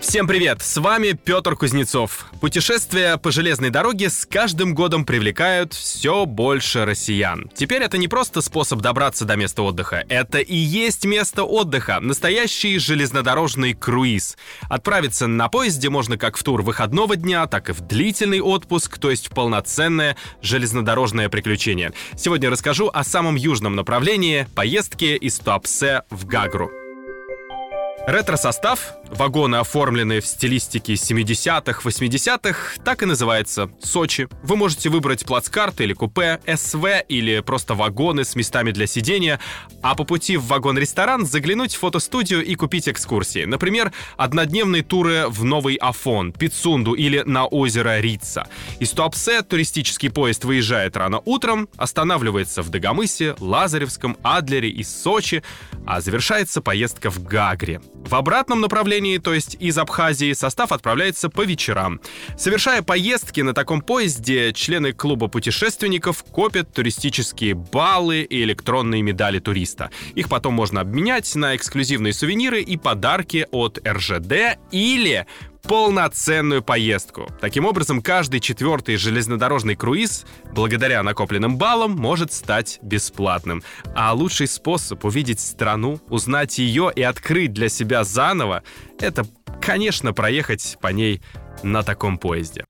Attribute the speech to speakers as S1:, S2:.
S1: Всем привет! С вами Петр Кузнецов. Путешествия по железной дороге с каждым годом привлекают все больше россиян. Теперь это не просто способ добраться до места отдыха, это и есть место отдыха, настоящий железнодорожный круиз. Отправиться на поезде можно как в тур выходного дня, так и в длительный отпуск, то есть в полноценное железнодорожное приключение. Сегодня расскажу о самом южном направлении поездки из Туапсе в Гагру. Ретро-состав, вагоны, оформленные в стилистике 70-х, 80-х, так и называется — Сочи. Вы можете выбрать плацкарт или купе, СВ или просто вагоны с местами для сидения, а по пути в вагон-ресторан заглянуть в фотостудию и купить экскурсии. Например, однодневные туры в Новый Афон, Пицунду или на озеро Рица. Из Туапсе туристический поезд выезжает рано утром, останавливается в Дагомысе, Лазаревском, Адлере и Сочи, а завершается поездка в Гагре. В обратном направлении, то есть из Абхазии, состав отправляется по вечерам. Совершая поездки на таком поезде, члены клуба путешественников копят туристические баллы и электронные медали туриста. Их потом можно обменять на эксклюзивные сувениры и подарки от РЖД или полноценную поездку. Таким образом, каждый четвертый железнодорожный круиз, благодаря накопленным баллам, может стать бесплатным. А лучший способ увидеть страну, узнать ее и открыть для себя заново, это, конечно, проехать по ней на таком поезде.